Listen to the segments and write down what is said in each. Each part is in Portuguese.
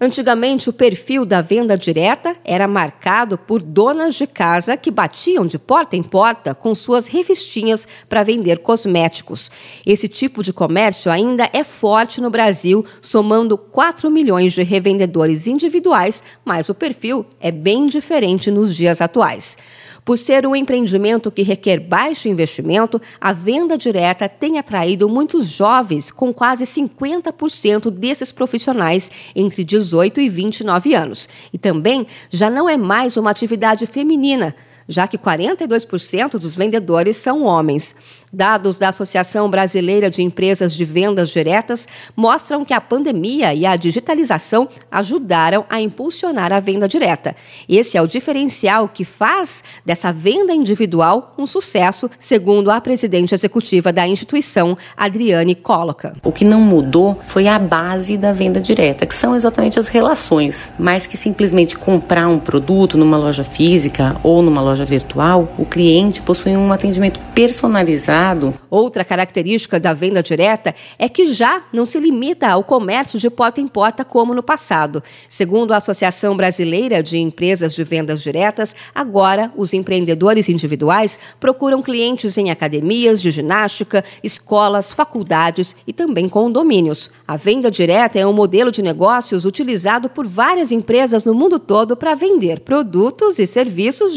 Antigamente, o perfil da venda direta era marcado por donas de casa que batiam de porta em porta com suas revistinhas para vender cosméticos. Esse tipo de comércio ainda é forte no Brasil, somando 4 milhões de revendedores individuais, mas o perfil é bem diferente nos dias atuais. Por ser um empreendimento que requer baixo investimento, a venda direta tem atraído muitos jovens, com quase 50% desses profissionais entre 18 e 29 anos. E também já não é mais uma atividade feminina já que 42% dos vendedores são homens. Dados da Associação Brasileira de Empresas de Vendas Diretas mostram que a pandemia e a digitalização ajudaram a impulsionar a venda direta. Esse é o diferencial que faz dessa venda individual um sucesso, segundo a presidente executiva da instituição, Adriane Coloca. O que não mudou foi a base da venda direta, que são exatamente as relações, mais que simplesmente comprar um produto numa loja física ou numa loja virtual, o cliente possui um atendimento personalizado Outra característica da venda direta é que já não se limita ao comércio de porta em porta como no passado. Segundo a Associação Brasileira de Empresas de Vendas Diretas, agora os empreendedores individuais procuram clientes em academias de ginástica, escolas, faculdades e também condomínios. A venda direta é um modelo de negócios utilizado por várias empresas no mundo todo para vender produtos e serviços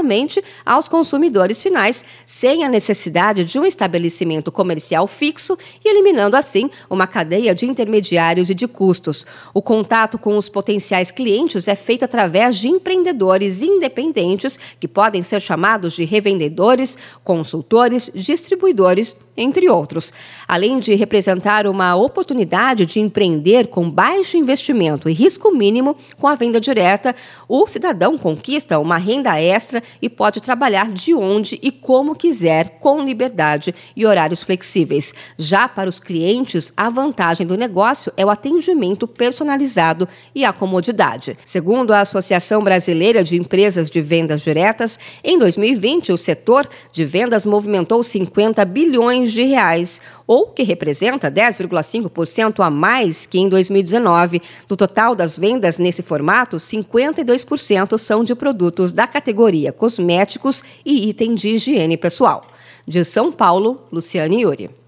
diretamente aos consumidores finais, sem a necessidade de um estabelecimento comercial fixo e eliminando assim uma cadeia de intermediários e de custos. O contato com os potenciais clientes é feito através de empreendedores independentes que podem ser chamados de revendedores, consultores, distribuidores entre outros. Além de representar uma oportunidade de empreender com baixo investimento e risco mínimo com a venda direta, o cidadão conquista uma renda extra e pode trabalhar de onde e como quiser, com liberdade e horários flexíveis. Já para os clientes, a vantagem do negócio é o atendimento personalizado e a comodidade. Segundo a Associação Brasileira de Empresas de Vendas Diretas, em 2020 o setor de vendas movimentou 50 bilhões bilhões de reais, ou que representa 10,5% a mais que em 2019. Do total das vendas nesse formato, 52% são de produtos da categoria cosméticos e item de higiene pessoal. De São Paulo, Luciane Yuri.